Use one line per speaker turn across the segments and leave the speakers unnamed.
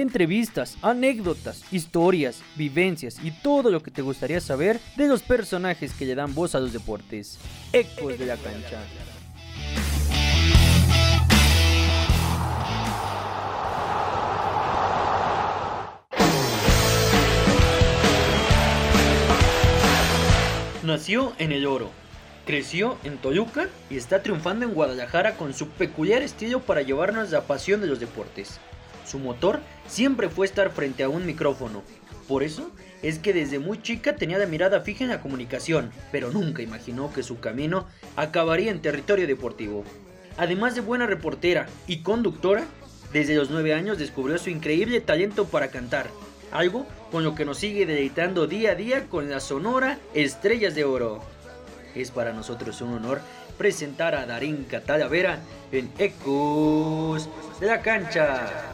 entrevistas, anécdotas, historias, vivencias y todo lo que te gustaría saber de los personajes que le dan voz a los deportes. Ecos de la cancha. Nació en el oro, creció en Toluca y está triunfando en Guadalajara con su peculiar estilo para llevarnos la pasión de los deportes. Su motor siempre fue estar frente a un micrófono. Por eso es que desde muy chica tenía la mirada fija en la comunicación, pero nunca imaginó que su camino acabaría en territorio deportivo. Además de buena reportera y conductora, desde los 9 años descubrió su increíble talento para cantar, algo con lo que nos sigue deleitando día a día con la sonora Estrellas de Oro. Es para nosotros un honor presentar a Darín Catalavera en Ecos de la Cancha.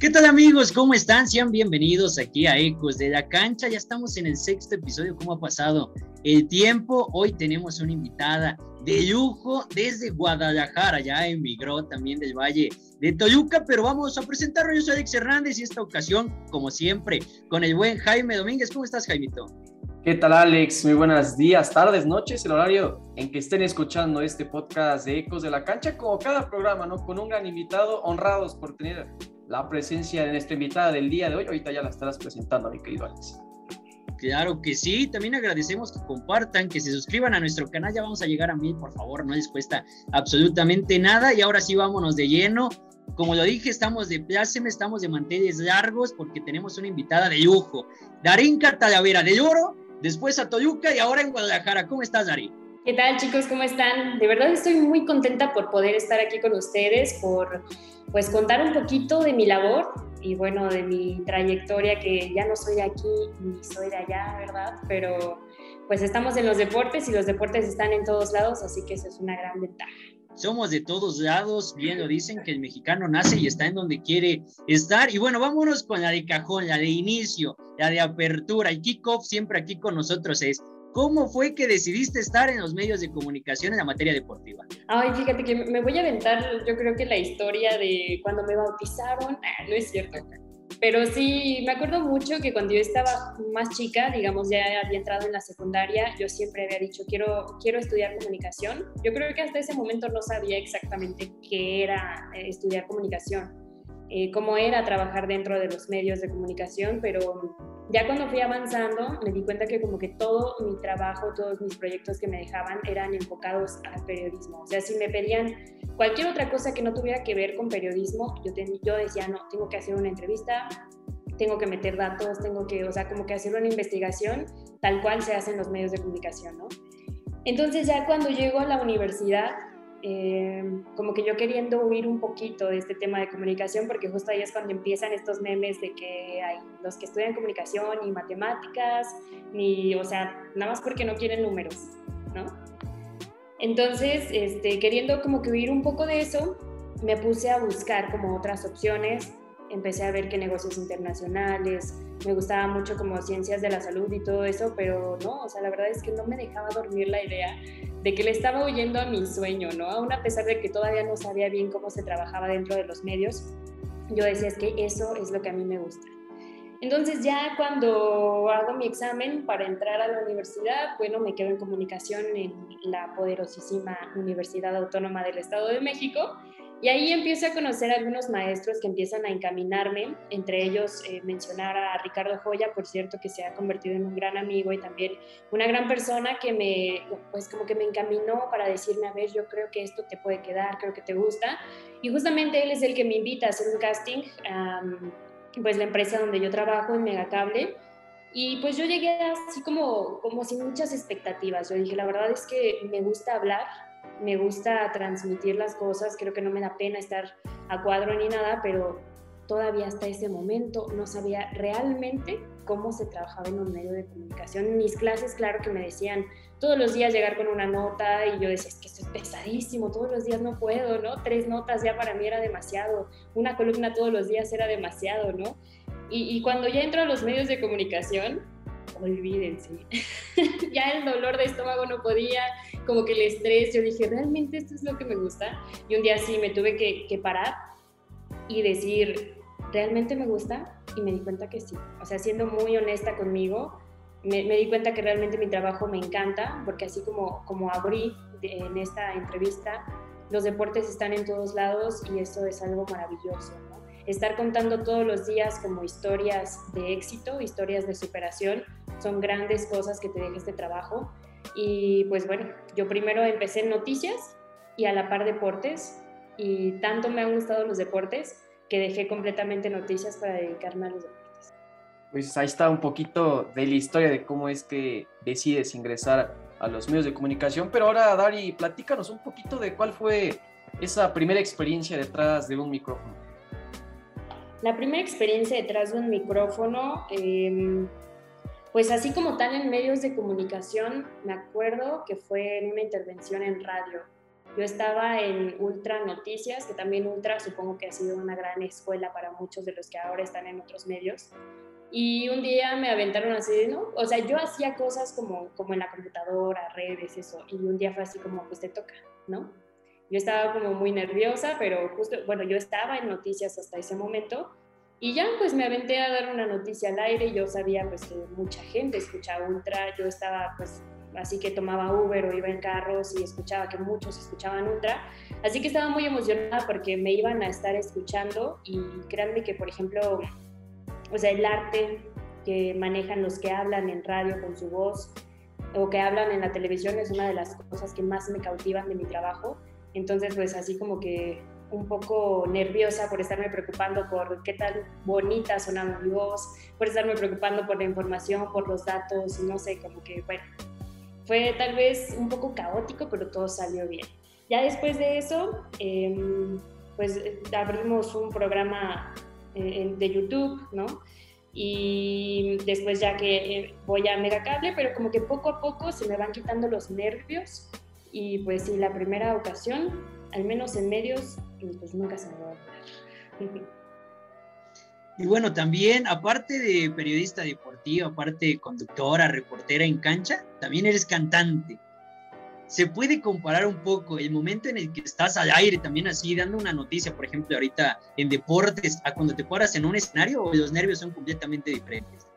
¿Qué tal amigos? ¿Cómo están? Sean bienvenidos aquí a Ecos de la Cancha. Ya estamos en el sexto episodio. ¿Cómo ha pasado el tiempo? Hoy tenemos una invitada de lujo desde Guadalajara. Ya emigró también del Valle de Toluca, pero vamos a presentarlo. Yo soy Alex Hernández y esta ocasión, como siempre, con el buen Jaime Domínguez. ¿Cómo estás, Jaimito?
¿Qué tal, Alex? Muy buenos días, tardes, noches, el horario en que estén escuchando este podcast de Ecos de la Cancha, como cada programa, ¿no? Con un gran invitado, honrados por tener la presencia de nuestra invitada del día de hoy. Ahorita ya la estarás presentando, mi querido Alex.
Claro que sí, también agradecemos que compartan, que se suscriban a nuestro canal, ya vamos a llegar a mil, por favor, no les cuesta absolutamente nada y ahora sí vámonos de lleno. Como lo dije, estamos de pláceme, estamos de manteles largos porque tenemos una invitada de lujo, Darín Talavera de Oro, después a Toluca y ahora en Guadalajara. ¿Cómo estás, Darín?
¿Qué tal, chicos? ¿Cómo están? De verdad estoy muy contenta por poder estar aquí con ustedes, por pues contar un poquito de mi labor y bueno, de mi trayectoria, que ya no soy de aquí ni soy de allá, ¿verdad? Pero pues estamos en los deportes y los deportes están en todos lados, así que eso es una gran ventaja.
Somos de todos lados, bien lo dicen, que el mexicano nace y está en donde quiere estar. Y bueno, vámonos con la de cajón, la de inicio, la de apertura. Y kickoff siempre aquí con nosotros es ¿Cómo fue que decidiste estar en los medios de comunicación en la materia deportiva?
Ay, fíjate que me voy a aventar, yo creo que la historia de cuando me bautizaron, ah, no es cierto. Pero sí, me acuerdo mucho que cuando yo estaba más chica, digamos, ya había entrado en la secundaria, yo siempre había dicho, quiero, quiero estudiar comunicación. Yo creo que hasta ese momento no sabía exactamente qué era eh, estudiar comunicación, eh, cómo era trabajar dentro de los medios de comunicación, pero ya cuando fui avanzando me di cuenta que como que todo mi trabajo, todos mis proyectos que me dejaban eran enfocados al periodismo. O sea, si me pedían cualquier otra cosa que no tuviera que ver con periodismo, yo, yo decía, no, tengo que hacer una entrevista, tengo que meter datos, tengo que, o sea, como que hacer una investigación tal cual se hace en los medios de comunicación, ¿no? Entonces ya cuando llego a la universidad, eh, como que yo queriendo huir un poquito de este tema de comunicación, porque justo ahí es cuando empiezan estos memes de que hay los que estudian comunicación y matemáticas, ni, o sea, nada más porque no quieren números, ¿no? Entonces, este, queriendo como que huir un poco de eso, me puse a buscar como otras opciones, empecé a ver que negocios internacionales, me gustaba mucho como ciencias de la salud y todo eso, pero no, o sea, la verdad es que no me dejaba dormir la idea de que le estaba huyendo a mi sueño, ¿no? Aún a pesar de que todavía no sabía bien cómo se trabajaba dentro de los medios, yo decía es que eso es lo que a mí me gusta. Entonces ya cuando hago mi examen para entrar a la universidad, bueno, me quedo en comunicación en la poderosísima Universidad Autónoma del Estado de México y ahí empiezo a conocer a algunos maestros que empiezan a encaminarme, entre ellos eh, mencionar a Ricardo Joya, por cierto, que se ha convertido en un gran amigo y también una gran persona que me, pues como que me encaminó para decirme, a ver, yo creo que esto te puede quedar, creo que te gusta. Y justamente él es el que me invita a hacer un casting, pues la empresa donde yo trabajo en Megacable. Y pues yo llegué así como, como sin muchas expectativas. Yo dije, la verdad es que me gusta hablar, me gusta transmitir las cosas, creo que no me da pena estar a cuadro ni nada, pero todavía hasta ese momento no sabía realmente cómo se trabajaba en un medio de comunicación. Mis clases, claro que me decían todos los días llegar con una nota y yo decía, es que esto es pesadísimo, todos los días no puedo, ¿no? Tres notas ya para mí era demasiado, una columna todos los días era demasiado, ¿no? Y, y cuando ya entro a los medios de comunicación, olvídense. ya el dolor de estómago no podía, como que el estrés, yo dije, ¿realmente esto es lo que me gusta? Y un día sí me tuve que, que parar y decir, ¿realmente me gusta? Y me di cuenta que sí. O sea, siendo muy honesta conmigo, me, di cuenta que realmente mi trabajo me encanta, porque así como, como abrí en esta entrevista, los deportes están en todos lados y eso es algo maravilloso. Estar contando todos los días como historias de éxito, historias de superación, son grandes cosas que te deja este trabajo. Y pues bueno, yo primero empecé en noticias y a la par deportes y tanto me han gustado los deportes que dejé completamente noticias para dedicarme a los deportes.
Pues ahí está un poquito de la historia de cómo es que decides ingresar a los medios de comunicación, pero ahora Dari, platícanos un poquito de cuál fue esa primera experiencia detrás de un micrófono.
La primera experiencia detrás de un micrófono, eh, pues así como tal en medios de comunicación, me acuerdo que fue en una intervención en radio. Yo estaba en Ultra Noticias, que también Ultra supongo que ha sido una gran escuela para muchos de los que ahora están en otros medios. Y un día me aventaron así, ¿no? O sea, yo hacía cosas como, como en la computadora, redes, eso. Y un día fue así como, pues te toca, ¿no? Yo estaba como muy nerviosa, pero justo, bueno, yo estaba en noticias hasta ese momento. Y ya pues me aventé a dar una noticia al aire y yo sabía pues que mucha gente escuchaba Ultra. Yo estaba pues así que tomaba Uber o iba en carros y escuchaba que muchos escuchaban Ultra. Así que estaba muy emocionada porque me iban a estar escuchando y créanme que, por ejemplo, o sea, el arte que manejan los que hablan en radio con su voz o que hablan en la televisión es una de las cosas que más me cautivan de mi trabajo. Entonces, pues así como que un poco nerviosa por estarme preocupando por qué tan bonita sonaba mi voz, por estarme preocupando por la información, por los datos, no sé, como que, bueno, fue tal vez un poco caótico, pero todo salió bien. Ya después de eso, eh, pues abrimos un programa eh, de YouTube, ¿no? Y después ya que eh, voy a Megacable, pero como que poco a poco se me van quitando los nervios y pues sí, la primera ocasión, al menos en medios, pues nunca se me va a olvidar.
Y bueno, también, aparte de periodista deportiva, aparte de conductora, reportera en cancha, también eres cantante se puede comparar un poco el momento en el que estás al aire también así dando una noticia, por ejemplo, ahorita en deportes, a cuando te paras en un escenario o los nervios son completamente diferentes?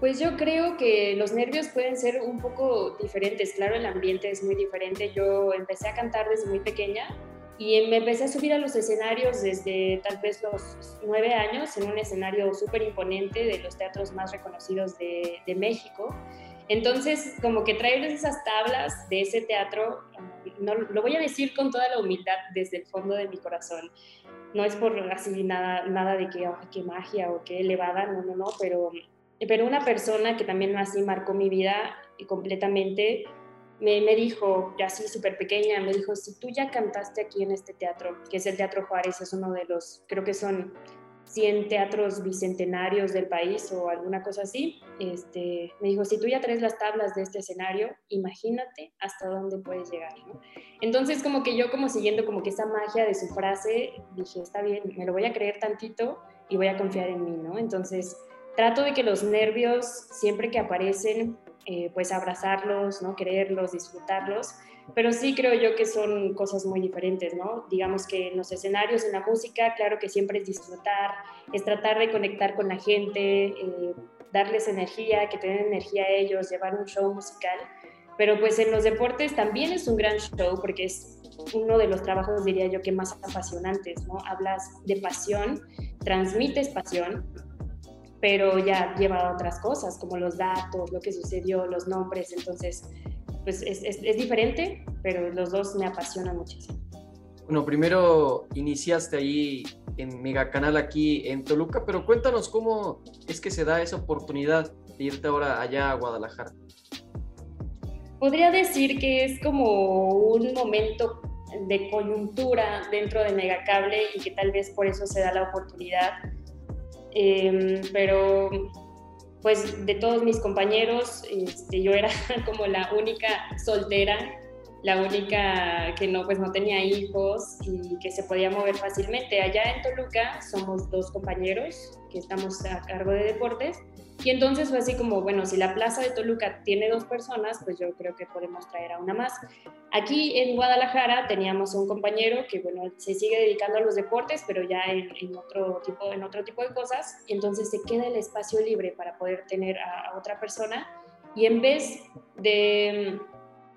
Pues yo creo que los nervios pueden ser un poco diferentes. Claro, el ambiente es muy diferente. Yo empecé a cantar desde muy pequeña y me empecé a subir a los escenarios desde tal vez los nueve años en un escenario súper imponente de los teatros más reconocidos de, México. Entonces, como que traerles esas tablas de ese teatro, no, lo voy a decir con toda la humildad desde el fondo de mi corazón. No es por así nada, nada de que, qué magia o qué elevada, no, no, no, pero, pero una persona que también así marcó mi vida completamente, me, me dijo, así súper pequeña, me dijo, si tú ya cantaste aquí en este teatro, que es el Teatro Juárez, es uno de los, creo que son 100 teatros bicentenarios del país o alguna cosa así, este, me dijo, si tú ya traes las tablas de este escenario, imagínate hasta dónde puedes llegar. Entonces, como que yo, como siguiendo como que esa magia de su frase, dije, está bien, me lo voy a creer tantito y voy a confiar en mí, ¿no? Entonces, trato de que los nervios, siempre que aparecen, eh, pues abrazarlos, ¿no? Quererlos, disfrutarlos, pero sí creo yo que son cosas muy diferentes, ¿no? Digamos que en los escenarios, en la música, claro que siempre es disfrutar, es tratar de conectar con la gente, eh, darles energía, que tengan energía a ellos, llevar un show musical, pero pues en los deportes también es un gran show porque es uno de los trabajos, diría yo, que más apasionantes, ¿no? Hablas de pasión, transmites pasión, pero ya lleva a otras cosas, como los datos, lo que sucedió, los nombres, entonces pues es, es, es, diferente, pero los dos me apasionan muchísimo.
Bueno, primero iniciaste ahí en Mega Canal aquí en Toluca, pero cuéntanos cómo es que se da esa oportunidad de irte ahora allá a Guadalajara.
Podría decir que es como un momento de coyuntura dentro de Megacable y que tal vez por eso se da la oportunidad. Eh, pero pues de todos mis compañeros, este, yo era como la única soltera, la única que no, pues no tenía hijos y que se podía mover fácilmente. Allá en Toluca somos dos compañeros que estamos a cargo de deportes Y entonces fue así como, bueno, si la plaza de Toluca tiene dos personas, pues yo creo que podemos traer a una más. Aquí en Guadalajara teníamos un compañero que, bueno, se sigue dedicando a los deportes, pero ya en, otro, tipo, en otro tipo de cosas, entonces se queda el espacio libre para poder tener a, a otra persona. Y en vez de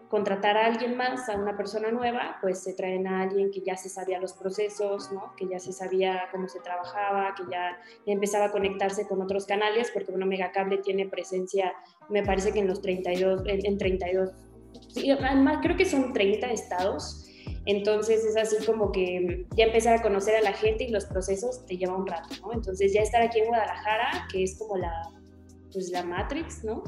contratar a alguien más, a una persona nueva, pues se traen a alguien que ya se sabía los procesos, ¿no? que ya se sabía cómo se trabajaba, que ya empezaba a conectarse con otros canales, porque bueno, Megacable tiene presencia, me parece que en los 32, en, 32, sí, además creo que son 30 estados, entonces es así como que ya empezar a conocer a la gente y los procesos te lleva un rato, ¿no? Entonces ya estar aquí en Guadalajara, que es como la, pues la Matrix, ¿no?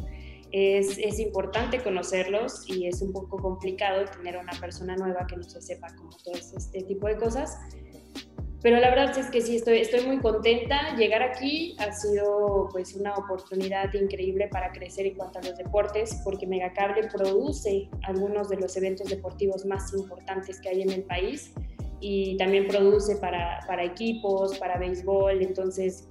Es, es, importante conocerlos y es un poco complicado tener una persona nueva que no se sepa como todo este tipo de cosas. Pero la verdad es que sí, estoy, estoy muy contenta. Llegar aquí ha sido pues una oportunidad increíble para crecer en cuanto a los deportes, porque Megacable produce algunos de los eventos deportivos más importantes que hay en el país y también produce para, para equipos, para béisbol. Entonces,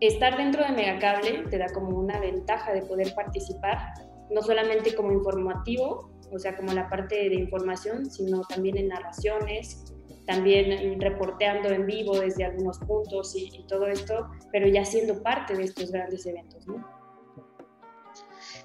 estar dentro de Megacable te da como una ventaja de poder participar, no solamente como informativo, o sea, como la parte de información, sino también en narraciones, también reporteando en vivo desde algunos puntos y, todo esto, pero ya siendo parte de estos grandes eventos.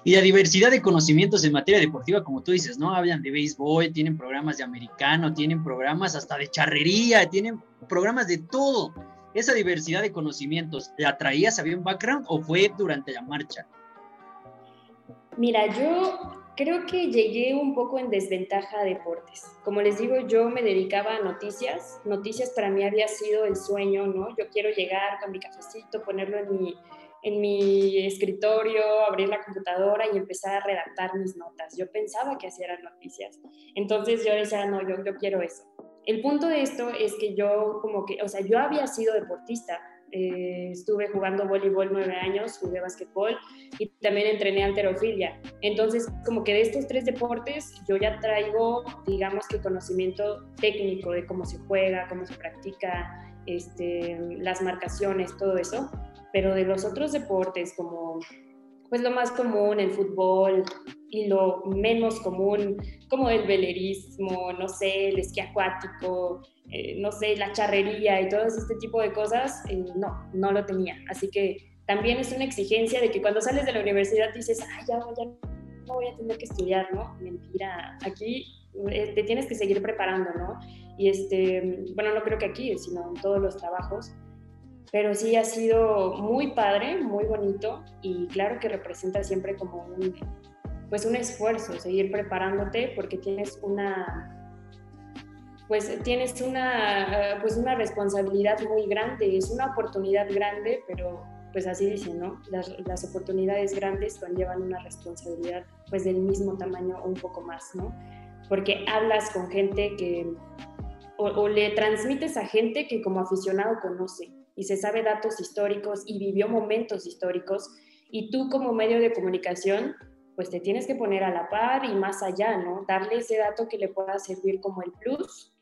Y la diversidad de conocimientos en materia deportiva, como tú dices, ¿no? Hablan de béisbol, tienen programas de americano, tienen programas hasta de charrería, tienen programas de todo esa diversidad de conocimientos, ¿la traías, había un background o fue durante la marcha?
Mira, yo creo que llegué un poco en desventaja a deportes. Como les digo, yo me dedicaba a noticias. Noticias para mí había sido el sueño, ¿no? Yo quiero llegar con mi cafecito, ponerlo en mi, en mi escritorio, abrir la computadora y empezar a redactar mis notas. Yo pensaba que hacían noticias. Entonces yo decía, no, yo, yo quiero eso. El punto de esto es que yo como que, o sea, yo había sido deportista, eh, estuve jugando voleibol nueve años, jugué básquetbol y también entrené alterofilia. Entonces, como que de estos tres deportes yo ya traigo, digamos que conocimiento técnico de cómo se juega, cómo se practica, este, las marcaciones, todo eso. Pero de los otros deportes como pues lo más común, el fútbol, y lo menos común, como el velerismo, no sé, el esquí acuático, eh, no sé, la charrería y todo este tipo de cosas, eh, no, no lo tenía. Así que también es una exigencia de que cuando sales de la universidad dices, ay, ya, ya no voy a tener que estudiar, ¿no? Mentira, aquí eh, te tienes que seguir preparando, ¿no? Y este, bueno, no creo que aquí, sino en todos los trabajos pero sí ha sido muy padre, muy bonito y claro que representa siempre como un, pues un esfuerzo, seguir preparándote porque tienes una, pues tienes una, pues una responsabilidad muy grande, es una oportunidad grande, pero pues así dicen, ¿no? Las, las, oportunidades grandes conllevan una responsabilidad pues del mismo tamaño o un poco más, ¿no? Porque hablas con gente que, o, o le transmites a gente que como aficionado conoce, y se sabe datos históricos y vivió momentos históricos y tú como medio de comunicación pues te tienes que poner a la par y más allá, ¿no? Darle ese dato que le pueda servir como el plus,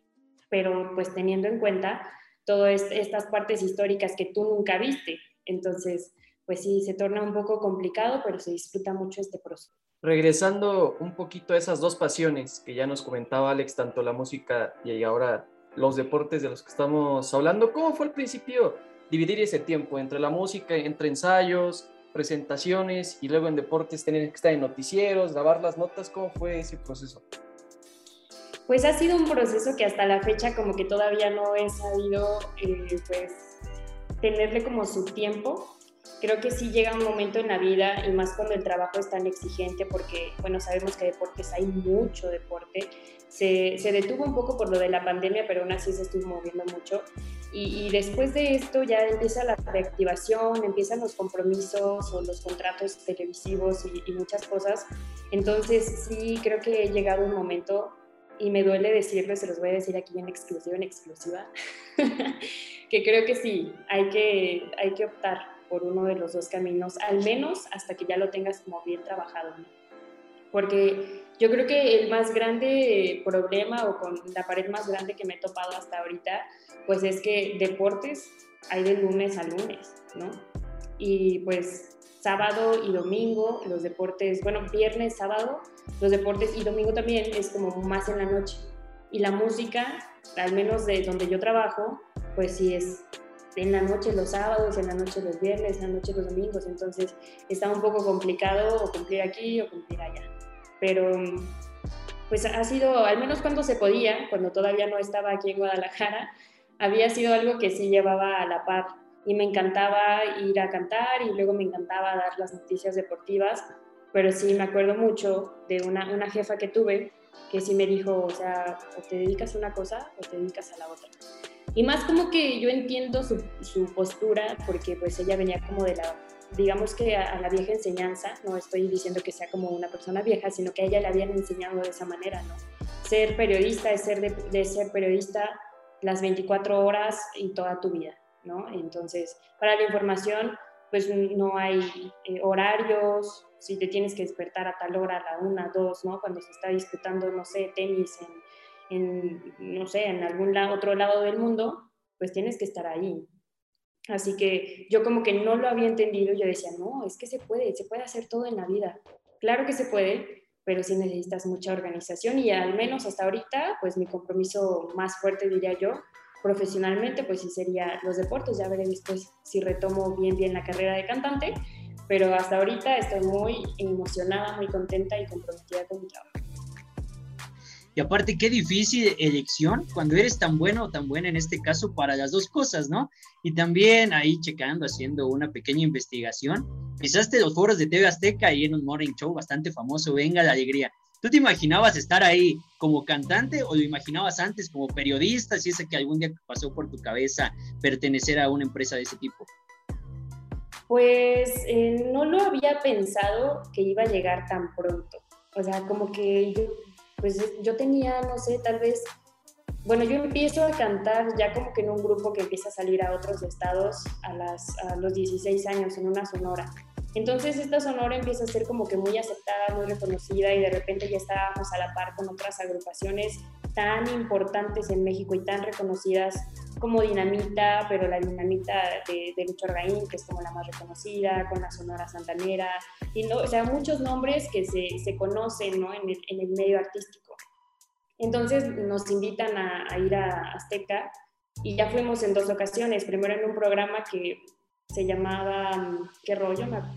pero pues teniendo en cuenta todas estas partes históricas que tú nunca viste. Entonces, pues sí, se torna un poco complicado, pero se disfruta mucho este proceso.
Regresando un poquito a esas dos pasiones que ya nos comentaba Alex, tanto la música y ahora los deportes de los que estamos hablando. ¿Cómo fue al principio dividir ese tiempo entre la música, entre ensayos, presentaciones y luego en deportes tener que estar en noticieros, grabar las notas? ¿Cómo fue ese proceso?
Pues ha sido un proceso que hasta la fecha como que todavía no he sabido eh, pues tenerle como su tiempo. Creo que sí llega un momento en la vida y más cuando el trabajo es tan exigente porque, bueno, sabemos que deportes hay mucho deporte se, detuvo un poco por lo de la pandemia, pero aún así se estuvo moviendo mucho. Y, después de esto ya empieza la reactivación, empiezan los compromisos o los contratos televisivos y, muchas cosas. Entonces sí creo que he llegado un momento y me duele decirlo, se los voy a decir aquí en exclusiva, en exclusiva, que creo que sí, hay que, hay que optar por uno de los dos caminos, al menos hasta que ya lo tengas como bien trabajado. Porque yo creo que el más grande problema o con la pared más grande que me he topado hasta ahorita, pues es que deportes hay de lunes a lunes, ¿no? Y pues sábado y domingo, los deportes, bueno, viernes, sábado, los deportes y domingo también es como más en la noche. Y la música, al menos de donde yo trabajo, pues sí es en la noche los sábados, en la noche los viernes, en la noche los domingos, entonces está un poco complicado o cumplir aquí o cumplir allá. Pero pues ha sido, al menos cuando se podía, cuando todavía no estaba aquí en Guadalajara, había sido algo que sí llevaba a la par y me encantaba ir a cantar y luego me encantaba dar las noticias deportivas, pero sí me acuerdo mucho de una, una jefa que tuve que sí me dijo, o sea, o te dedicas a una cosa o te dedicas a la otra. Y más como que yo entiendo su, su postura, porque pues ella venía como de la, digamos que a, la vieja enseñanza, no estoy diciendo que sea como una persona vieja, sino que a ella le habían enseñado de esa manera, ¿no? Ser periodista es ser de, de ser periodista las 24 horas y toda tu vida. ¿no? Entonces, para la información, pues no hay eh, horarios, si te tienes que despertar a tal hora, a la una, dos, ¿no? Cuando se está disputando, no sé, tenis en, no sé, en algún otro lado del mundo, pues tienes que estar ahí. Así que yo como que no lo había entendido, yo decía, no, es que se puede, se puede hacer todo en la vida. Claro que se puede, pero sí necesitas mucha organización y al menos hasta ahorita, pues mi compromiso más fuerte, diría yo, profesionalmente, pues sí sería los deportes. Ya veré después si retomo bien, bien la carrera de cantante, pero hasta ahorita estoy muy emocionada, muy contenta y comprometida con mi trabajo.
Y aparte, qué difícil elección cuando eres tan bueno o tan buena en este caso para las dos cosas, ¿no? Y también ahí checando, haciendo una pequeña investigación, pisaste los foros de TV Azteca y en un morning show bastante famoso, Venga la Alegría. ¿Tú te imaginabas estar ahí como cantante o lo imaginabas antes como periodista, si es que algún día pasó por tu cabeza pertenecer a una empresa de ese tipo?
Pues eh, no lo había pensado que iba a llegar tan pronto. O sea, como que yo, pues yo tenía, no sé, tal vez, bueno, yo empiezo a cantar ya como que en un grupo que empieza a salir a otros estados a, las, a los 16 años en una sonora. Entonces esta sonora empieza a ser como que muy aceptada, muy reconocida y de repente ya estábamos a la par con otras agrupaciones tan importantes en México y tan reconocidas como Dinamita, pero la Dinamita de, de Lucho Argaín, que es como la más reconocida, con la Sonora Santanera, y no, o sea, muchos nombres que se, se conocen ¿no? en, el, en, el, medio artístico. Entonces nos invitan a, a ir a Azteca y ya fuimos en dos ocasiones, primero en un programa que se llamaba, mm, ¿qué rollo? No,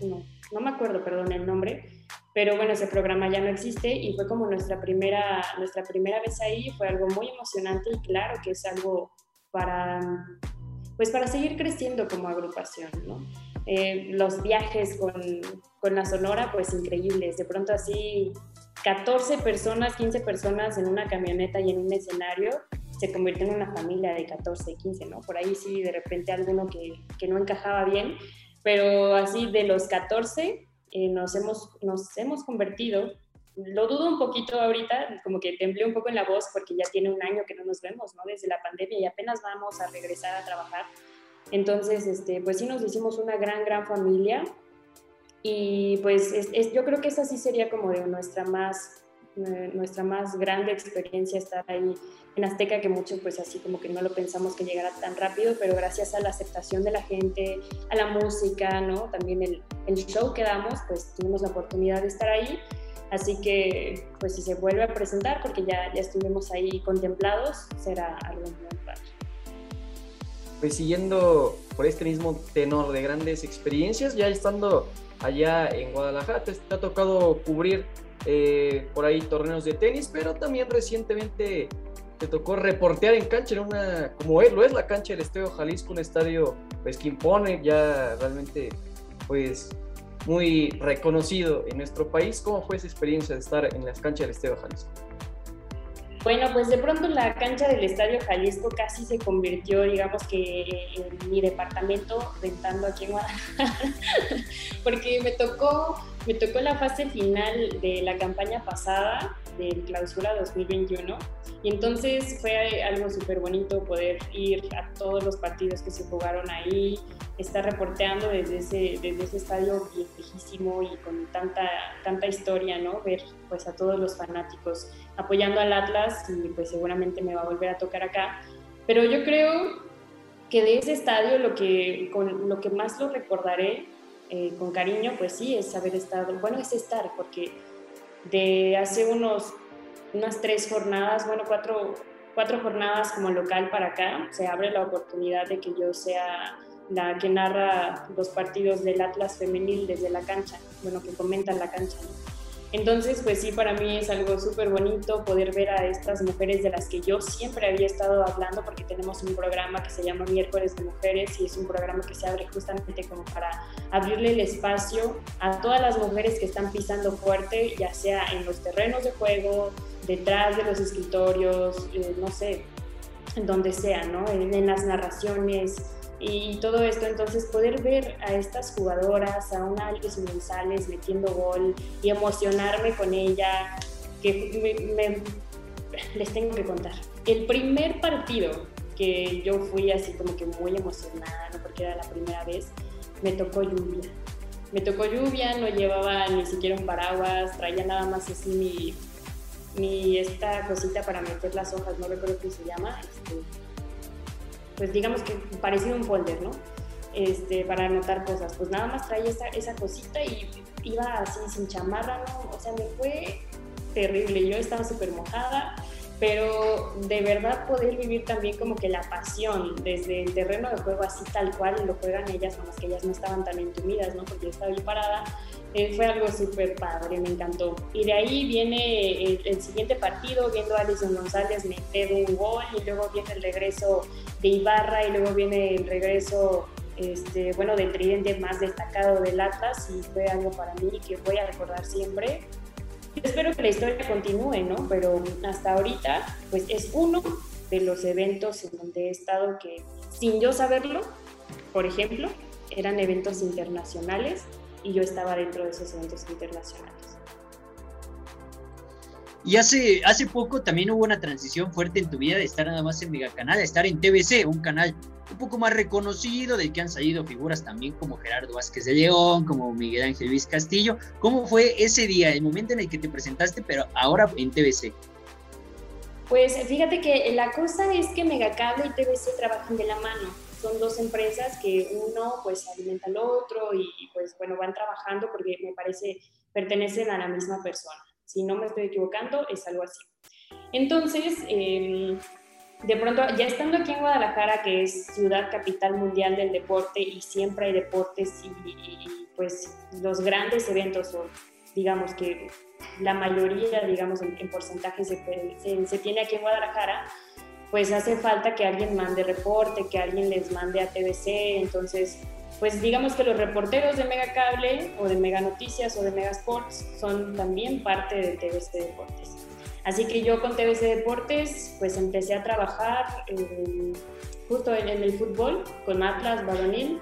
no me acuerdo, perdón, el nombre, pero bueno, ese programa ya no existe y fue como nuestra primera, nuestra primera vez ahí, fue algo muy emocionante y claro que es algo para, pues para seguir creciendo como agrupación, ¿no? Eh, los viajes con, con la Sonora, pues increíbles, de pronto así 14 personas, 15 personas en una camioneta y en un escenario, se convierte en una familia de 14, 15, ¿no? Por ahí sí, de repente alguno que, que no encajaba bien, pero así de los 14 eh, nos, hemos, nos hemos convertido, lo dudo un poquito ahorita, como que temblé un poco en la voz porque ya tiene un año que no nos vemos, ¿no? Desde la pandemia y apenas vamos a regresar a trabajar. Entonces, este, pues sí nos hicimos una gran, gran familia y pues es, yo creo que esa sí sería como de nuestra más nuestra más grande experiencia estar ahí en Azteca, que muchos pues así como que no lo pensamos que llegara tan rápido, pero gracias a la aceptación de la gente, a la música, ¿no? También el, el show que damos, pues tuvimos la oportunidad de estar ahí. Así que, pues si se vuelve a presentar, porque ya, ya estuvimos ahí contemplados, será algo muy padre.
Pues siguiendo por este mismo tenor de grandes experiencias, ya estando allá en Guadalajara, te, te ha tocado cubrir eh, por ahí torneos de tenis, pero también recientemente te tocó reportear en cancha, en una, como es, lo es la cancha del Estadio Jalisco, un estadio pues, que impone ya realmente pues muy reconocido en nuestro país. ¿Cómo fue esa experiencia de estar en las canchas del Estadio Jalisco?
Bueno, pues de pronto la cancha del Estadio Jalisco casi se convirtió, digamos que en mi departamento rentando aquí en Guadalajara, porque me tocó, me tocó la fase final de la campaña pasada del clausura 2021 y entonces fue algo súper bonito poder ir a todos los partidos que se jugaron ahí, estar reporteando desde ese, desde ese estadio viejísimo y con tanta, tanta historia, ¿no? Ver pues a todos los fanáticos apoyando al Atlas y pues seguramente me va a volver a tocar acá. Pero yo creo que de ese estadio lo que, con lo que más lo recordaré eh, con cariño, pues sí, es haber estado, bueno, es estar, porque de hace unos, unas tres jornadas, bueno, cuatro, cuatro jornadas como local para acá, se abre la oportunidad de que yo sea la que narra los partidos del Atlas femenil desde la cancha, bueno, que comenta la cancha. Entonces, pues sí, para mí es algo súper bonito poder ver a estas mujeres de las que yo siempre había estado hablando, porque tenemos un programa que se llama Miércoles de Mujeres y es un programa que se abre justamente como para abrirle el espacio a todas las mujeres que están pisando fuerte, ya sea en los terrenos de juego, detrás de los escritorios, eh, no sé, en donde sea, ¿no? En, en las narraciones, y todo esto, entonces poder ver a estas jugadoras, a una Alice González metiendo gol y emocionarme con ella, que me, les tengo que contar. El primer partido que yo fui así como que muy emocionada, ¿no? porque era la primera vez, me tocó lluvia. Me tocó lluvia, no llevaba ni siquiera un paraguas, traía nada más así mi, mi esta cosita para meter las hojas, no recuerdo qué se llama, este, pues digamos que parecido a un folder, ¿no? Este, para anotar cosas. Pues nada más traía esa, esa cosita y iba así sin chamarra, ¿no? O sea, me fue terrible. Yo estaba súper mojada, pero de verdad poder vivir también como que la pasión desde el terreno de juego así tal cual lo juegan ellas, más que ellas no estaban tan entumidas, ¿no? Porque yo estaba ahí parada eh, fue algo súper padre, me encantó. Y de ahí viene el, siguiente partido, viendo a Alison González meter un gol y luego viene el regreso de Ibarra y luego viene el regreso, este, bueno, del tridente más destacado del Atlas y fue algo para mí que voy a recordar siempre. Espero que la historia continúe, ¿no? Pero hasta ahorita, pues es uno de los eventos en donde he estado que, sin yo saberlo, por ejemplo, eran eventos internacionales y yo estaba dentro de esos eventos internacionales.
Y hace, hace poco también hubo una transición fuerte en tu vida de estar nada más en Megacanal a estar en TBC, un canal un poco más reconocido, del que han salido figuras también como Gerardo Vázquez de León, como Miguel Ángel Luis Castillo. ¿Cómo fue ese día, el momento en el que te presentaste, pero ahora en TBC?
Pues fíjate que la cosa es que Megacable y TBC trabajan de la mano son dos empresas que uno pues alimenta al otro y, pues bueno, van trabajando porque me parece pertenecen a la misma persona. Si no me estoy equivocando, es algo así. Entonces, em, de pronto, ya estando aquí en Guadalajara, que es ciudad capital mundial del deporte y siempre hay deportes y, pues los grandes eventos, o digamos que la mayoría, digamos, en, porcentaje se, se, tiene aquí en Guadalajara, pues hace falta que alguien mande reporte, que alguien les mande a TVC, entonces pues digamos que los reporteros de Mega Cable o de Mega Noticias o de Mega Sports son también parte de TVC Deportes. Así que yo con TVC Deportes pues empecé a trabajar justo en, el fútbol con Atlas Varonil.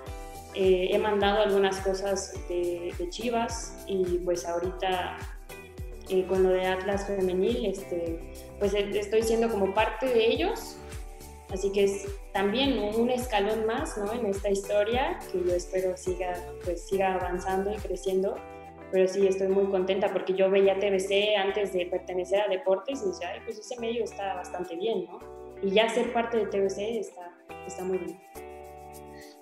Eh, he mandado algunas cosas de, Chivas y pues ahorita eh, con lo de Atlas Femenil este, pues e, estoy siendo como parte de ellos. Así que es también un escalón más ¿no? en esta historia que yo espero siga, pues, siga avanzando y creciendo. Pero sí, estoy muy contenta porque yo veía TVC antes de pertenecer a deportes y decía, pues ese medio está bastante bien, ¿no? Y ya ser parte de TVC está, está muy bien.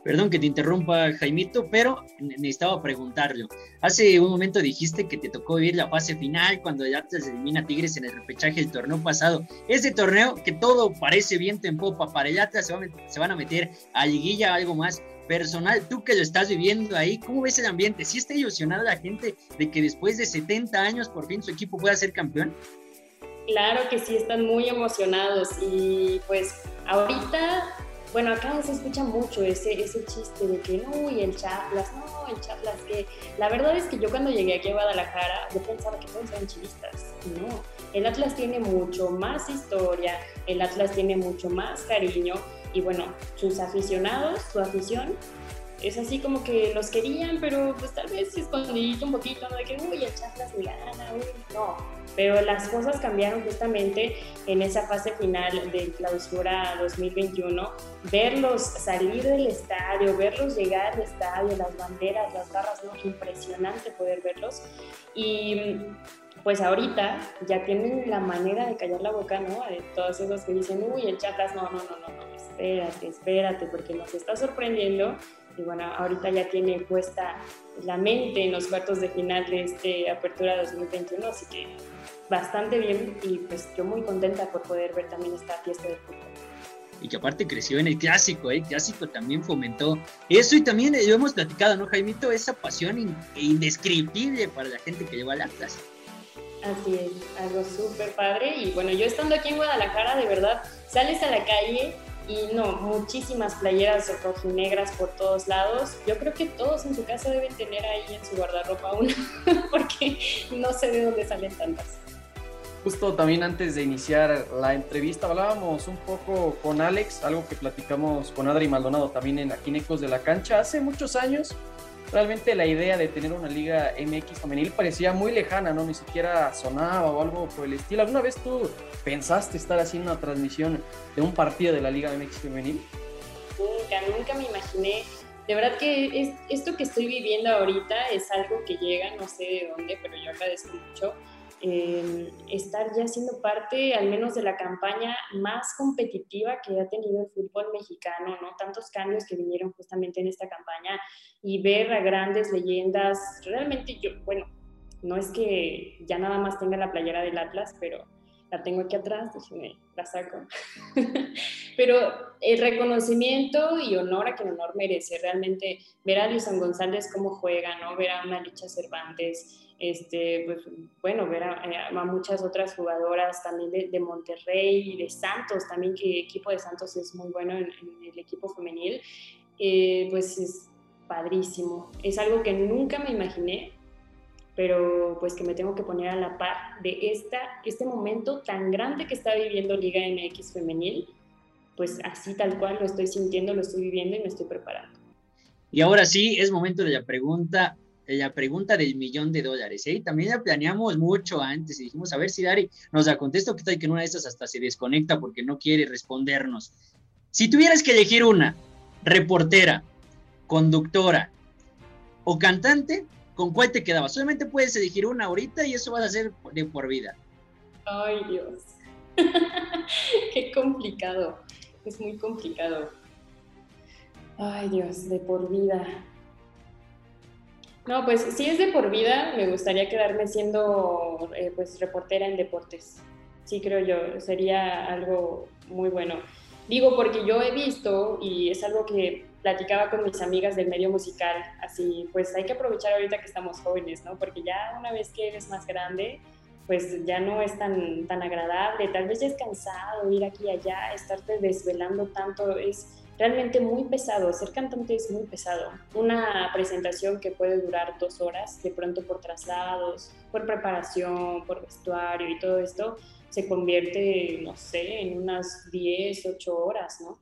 Perdón que te interrumpa, Jaimito, pero necesitaba preguntarlo. Hace un momento dijiste que te tocó vivir la fase final cuando ya te elimina Tigres en el repechaje del torneo pasado. Ese torneo que todo parece viento en popa, para el Atlas se, se van a meter a liguilla, algo más personal. Tú que lo estás viviendo ahí, ¿cómo ves el ambiente? ¿Sí está ilusionada la gente de que después de 70 años por fin su equipo pueda ser campeón?
Claro que sí, están muy emocionados y pues ahorita bueno, acá se escucha mucho ese, ese chiste de que no, y el Chaplas, no, el Chaplas, que la verdad es que yo cuando llegué aquí a Guadalajara, yo pensaba que todos eran chivistas, no, el Atlas tiene mucho más historia, el Atlas tiene mucho más cariño, y bueno, sus aficionados, su afición, es así como que los querían, pero pues tal vez escondidito un poquito, ¿no? De que, uy, el Chaplas me gana, uy, no, pero las cosas cambiaron justamente en esa fase final de clausura 2021. Verlos salir del estadio, verlos llegar al estadio, las banderas, las barras, ¿no? Impresionante poder verlos. Y pues ahorita ya tienen la manera de callar la boca, ¿no? De todos esos que dicen, uy, el Chaplas, no, no, no, no, no, espérate, espérate, porque nos está sorprendiendo y bueno, ahorita ya tiene puesta la mente en los cuartos de final de este Apertura 2021, así que bastante bien y pues yo muy contenta por poder ver también esta fiesta de fútbol.
Y que aparte creció en el clásico, ¿eh? el clásico también fomentó eso y también lo hemos platicado, ¿no, Jaimito? Esa pasión indescriptible para la gente que lleva la clase.
Así es, algo súper padre. Y bueno, yo estando aquí en Guadalajara, de verdad, sales a la calle y no, muchísimas playeras rojinegras por todos lados. Yo creo que todos en su casa deben tener ahí en su guardarropa una, porque no sé de dónde salen tantas.
Justo también antes de iniciar la entrevista hablábamos un poco con Alex, algo que platicamos con Adri Maldonado también en Aquí de la Cancha. Hace muchos años realmente la idea de tener una liga MX femenil parecía muy lejana, ¿no? Ni siquiera sonaba o algo por el estilo. ¿Alguna vez tú pensaste estar haciendo una transmisión de un partido de la liga MX femenil?
Nunca, nunca me imaginé. De verdad que esto que estoy viviendo ahorita es algo que llega, no sé de dónde, pero yo agradezco mucho estar ya siendo parte al menos de la campaña más competitiva que ha tenido el fútbol mexicano, ¿no? Tantos cambios que vinieron justamente en esta campaña y ver a grandes leyendas, realmente yo, bueno, no es que ya nada más tenga la playera del Atlas, pero la tengo aquí atrás, déjenme, la saco. pero el reconocimiento y honor a quien honor merece, realmente ver a Luis González cómo juega, ¿no? Ver a una Licha Cervantes, este, pues, bueno, ver a, muchas otras jugadoras también de, Monterrey y de Santos, también que el equipo de Santos es muy bueno en, el equipo femenil, eh, pues es padrísimo. Es algo que nunca me imaginé, pero pues que me tengo que poner a la par de esta, este momento tan grande que está viviendo Liga MX femenil, pues así tal cual lo estoy sintiendo, lo estoy viviendo y me estoy preparando.
Y ahora sí, es momento de la pregunta la pregunta del millón de dólares. ¿eh? También la planeamos mucho antes y dijimos, a ver si Dari nos da contesta, que tal que en una de estas hasta se desconecta porque no quiere respondernos. Si tuvieras que elegir una, reportera, conductora o cantante, ¿con cuál te quedabas? Solamente puedes elegir una ahorita y eso va a ser de por vida.
Ay, Dios. Qué complicado. Es muy complicado. Ay, Dios, de por vida. No, pues si es de por vida, me gustaría quedarme siendo eh, pues reportera en deportes. Sí, creo yo, sería algo muy bueno. Digo porque yo he visto y es algo que platicaba con mis amigas del medio musical, así pues hay que aprovechar ahorita que estamos jóvenes, ¿no? Porque ya una vez que eres más grande, pues ya no es tan, tan agradable, tal vez ya es cansado ir aquí y allá, estarte desvelando tanto, es realmente muy pesado. Ser cantante es muy pesado. Una presentación que puede durar dos horas, de pronto por traslados, por preparación, por vestuario y todo esto, se convierte, no sé, en unas 10, 8 horas, ¿no?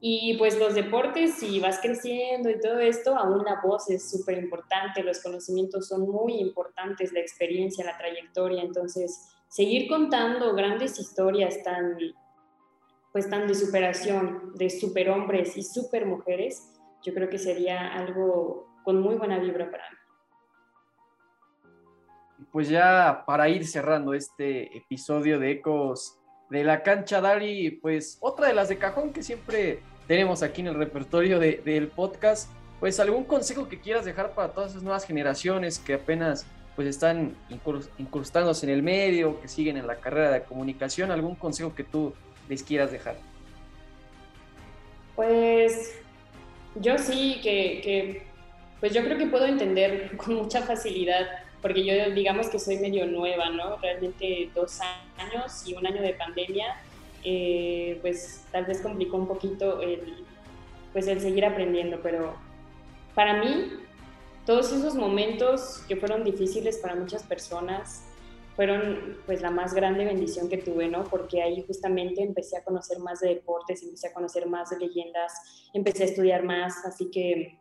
Y pues los deportes, si vas creciendo y todo esto, aún la voz es súper importante, los conocimientos son muy importantes, la experiencia, la trayectoria. Entonces, seguir contando grandes historias tan pues tan de superación, de superhombres y supermujeres, yo creo que sería algo con muy buena vibra para mí.
Pues ya para ir cerrando este episodio de Ecos de la cancha, Dari, pues otra de las de cajón que siempre tenemos aquí en el repertorio del podcast, pues algún consejo que quieras dejar para todas esas nuevas generaciones que apenas pues están incrustándose en el medio, que siguen en la carrera de comunicación, algún consejo que tú les quieras dejar?
Pues yo sí que, pues yo creo que puedo entender con mucha facilidad, porque yo digamos que soy medio nueva, ¿no? Realmente dos años y un año de pandemia, eh, pues tal vez complicó un poquito el, pues el seguir aprendiendo, pero para mí todos esos momentos que fueron difíciles para muchas personas, fueron pues la más grande bendición que tuve, ¿no? Porque ahí justamente empecé a conocer más de deportes, empecé a conocer más de leyendas, empecé a estudiar más, así que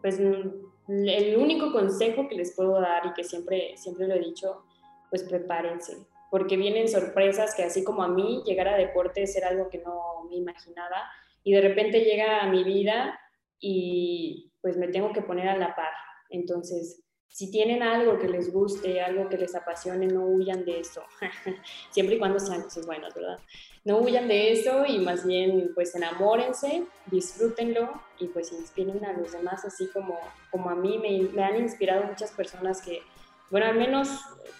pues el único consejo que les puedo dar y que siempre, siempre lo he dicho, pues prepárense, porque vienen sorpresas que así como a mí llegar a deportes era algo que no me imaginaba y de repente llega a mi vida y pues me tengo que poner a la par. Entonces, si tienen algo que les guste, algo que les apasione, no huyan de eso, siempre y cuando sean cosas buenas, ¿verdad? No huyan de eso y más bien pues enamórense, disfrútenlo y pues inspiren a los demás, así como, como a mí me, me han inspirado muchas personas que, bueno, al menos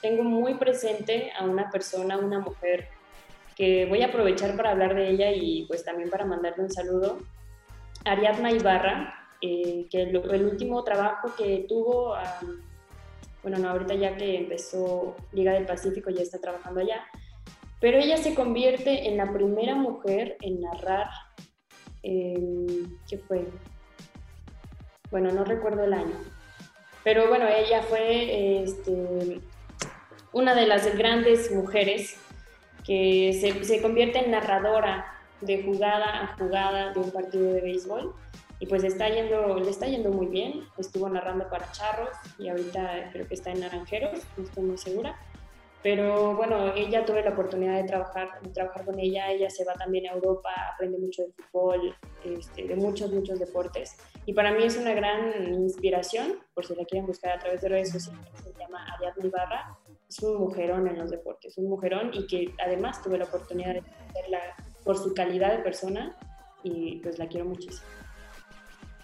tengo muy presente a una persona, una mujer, que voy a aprovechar para hablar de ella y pues también para mandarle un saludo. Ariadna Ibarra, eh, que el, último trabajo que tuvo, bueno, no, ahorita ya que empezó Liga del Pacífico ya está trabajando allá, pero ella se convierte en la primera mujer en narrar, ¿qué fue? Bueno, no recuerdo el año, pero bueno, ella fue este, una de las grandes mujeres que se, se convierte en narradora de jugada a jugada de un partido de béisbol y pues está yendo, le está yendo muy bien. Estuvo narrando para Charros y ahorita creo que está en Naranjeros, no estoy muy segura. Pero bueno, ella tuve la oportunidad de trabajar, de trabajar con ella. Ella se va también a Europa, aprende mucho de fútbol, este, de muchos, muchos deportes. Y para mí es una gran inspiración, por si la quieren buscar a través de redes sociales, se llama Ariadna Ibarra. Es un mujerón en los deportes, un mujerón y que además tuve la oportunidad de verla por su calidad de persona y pues la quiero muchísimo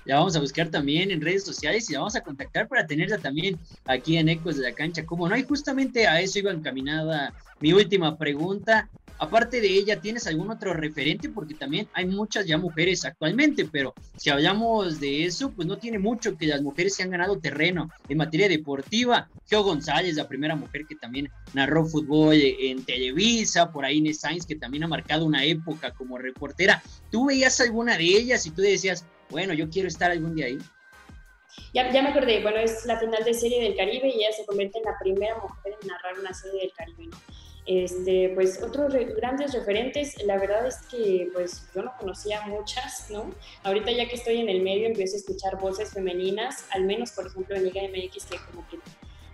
la vamos a buscar también en redes sociales y la vamos a contactar para tenerla también aquí en Ecos de la Cancha. Como no, y justamente a eso iba encaminada mi última pregunta. Aparte de ella, ¿tienes algún otro referente? Porque también hay muchas ya mujeres actualmente, pero si hablamos de eso, pues no tiene mucho que las mujeres se han ganado terreno en materia deportiva. Geo González, la primera mujer que también narró fútbol en Televisa, por ahí Inés Sainz, que también ha marcado una época como reportera. ¿Tú veías alguna de ellas y tú decías, bueno, yo quiero estar algún día ahí.
Ya, ya me acordé, bueno, es la final de serie del Caribe y ella se convierte en la primera mujer en narrar una serie del Caribe, ¿no? Este, pues otros grandes referentes, la verdad es que pues yo no conocía muchas, ¿no? Ahorita ya que estoy en el medio empiezo a escuchar voces femeninas, al menos por ejemplo en Liga MX que como que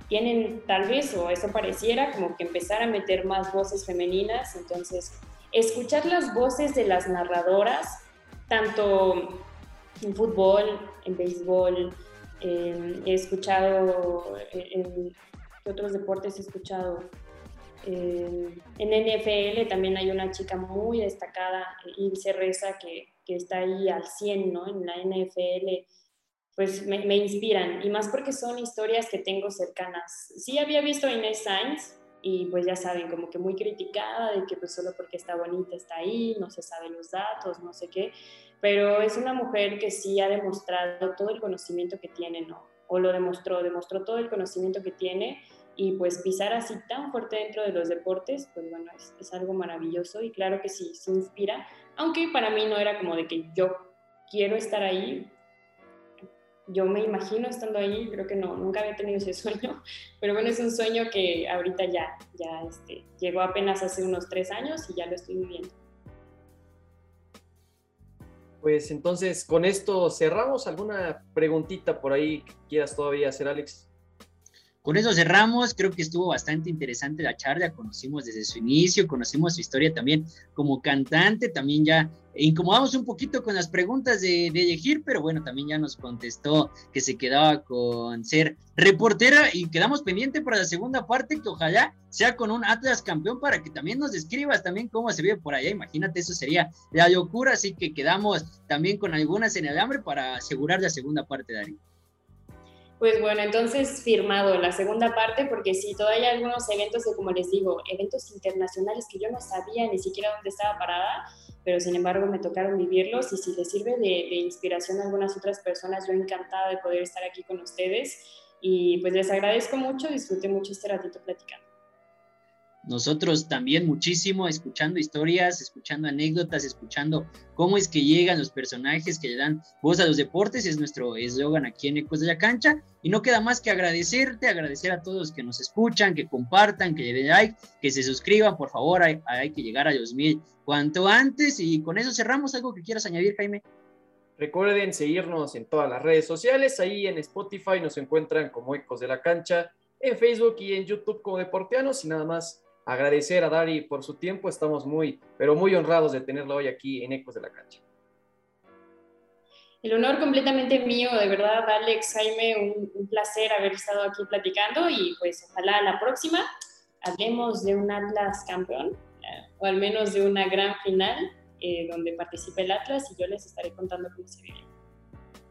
tienen tal vez, o eso pareciera, como que empezar a meter más voces femeninas, entonces escuchar las voces de las narradoras, tanto en fútbol, en béisbol, he escuchado en, otros deportes he escuchado. en NFL también hay una chica muy destacada, Ilse Reza, que, que, está ahí al 100, ¿no? En la NFL, pues me, me, inspiran, y más porque son historias que tengo cercanas. Sí había visto a Inés Sainz, y pues ya saben, como que muy criticada de que pues solo porque está bonita está ahí, no se saben los datos, no sé qué, pero es una mujer que sí ha demostrado todo el conocimiento que tiene, ¿no? O lo demostró, demostró todo el conocimiento que tiene y pues pisar así tan fuerte dentro de los deportes, pues bueno, es, es algo maravilloso y claro que sí, se inspira, aunque para mí no era como de que yo quiero estar ahí, yo me imagino estando ahí, creo que no, nunca había tenido ese sueño, pero bueno, es un sueño que ahorita ya, ya este, llegó apenas hace unos tres años y ya lo estoy viviendo.
Pues entonces, con esto cerramos. ¿Alguna preguntita por ahí que quieras todavía hacer, Alex?
Con eso cerramos, creo que estuvo bastante interesante la charla, conocimos desde su inicio, conocimos su historia también como cantante, también ya incomodamos un poquito con las preguntas de, de elegir, pero bueno, también ya nos contestó que se quedaba con ser reportera y quedamos pendiente para la segunda parte, que ojalá sea con un Atlas campeón para que también nos describas también cómo se vive por allá, imagínate, eso sería la locura, así que quedamos también con algunas en el hambre para asegurar la segunda parte, Darío.
Pues bueno, entonces firmado la segunda parte, porque sí, todavía hay algunos eventos que, como les digo, eventos internacionales que yo no sabía ni siquiera dónde estaba parada, pero sin embargo me tocaron vivirlos y si les sirve de, de inspiración a algunas otras personas, yo encantada de poder estar aquí con ustedes y pues les agradezco mucho, disfruté mucho este ratito platicando.
Nosotros también muchísimo, escuchando historias, escuchando anécdotas, escuchando cómo es que llegan los personajes que le dan voz a los deportes, es nuestro eslogan aquí en Ecos de la Cancha. Y no queda más que agradecerte, agradecer a todos que nos escuchan, que compartan, que le den like, que se suscriban, por favor, hay, hay que llegar a los mil cuanto antes. Y con eso cerramos. ¿Algo que quieras añadir, Jaime?
Recuerden seguirnos en todas las redes sociales, ahí en Spotify nos encuentran como Ecos de la Cancha, en Facebook y en YouTube como Deporteanos y nada más agradecer a Dari por su tiempo. Estamos muy, pero muy honrados de tenerlo hoy aquí en Ecos de la Cancha.
El honor completamente mío, de verdad, Alex, Jaime, un, placer haber estado aquí platicando y pues ojalá la próxima hablemos de un Atlas campeón eh, o al menos de una gran final eh, donde participe el Atlas y yo les estaré contando cómo se vive.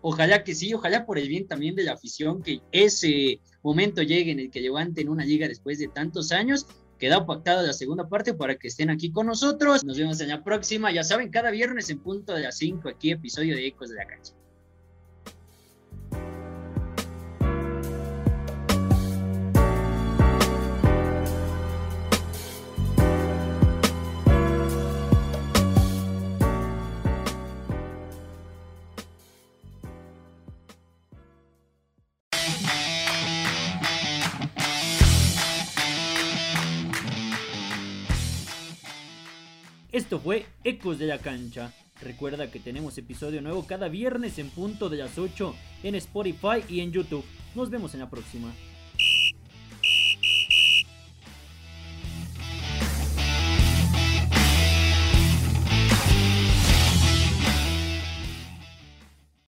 Ojalá que sí, ojalá por el bien también de la afición, que ese momento llegue en el que levanten una liga después de tantos años. Queda pactada la segunda parte para que estén aquí con nosotros. Nos vemos en la próxima. Ya saben, cada viernes en punto de las 5 aquí, episodio de Ecos de la Cancha. Esto fue Ecos de la Cancha. Recuerda que tenemos episodio nuevo cada viernes en punto de las 8 en Spotify y en YouTube. Nos vemos en la próxima.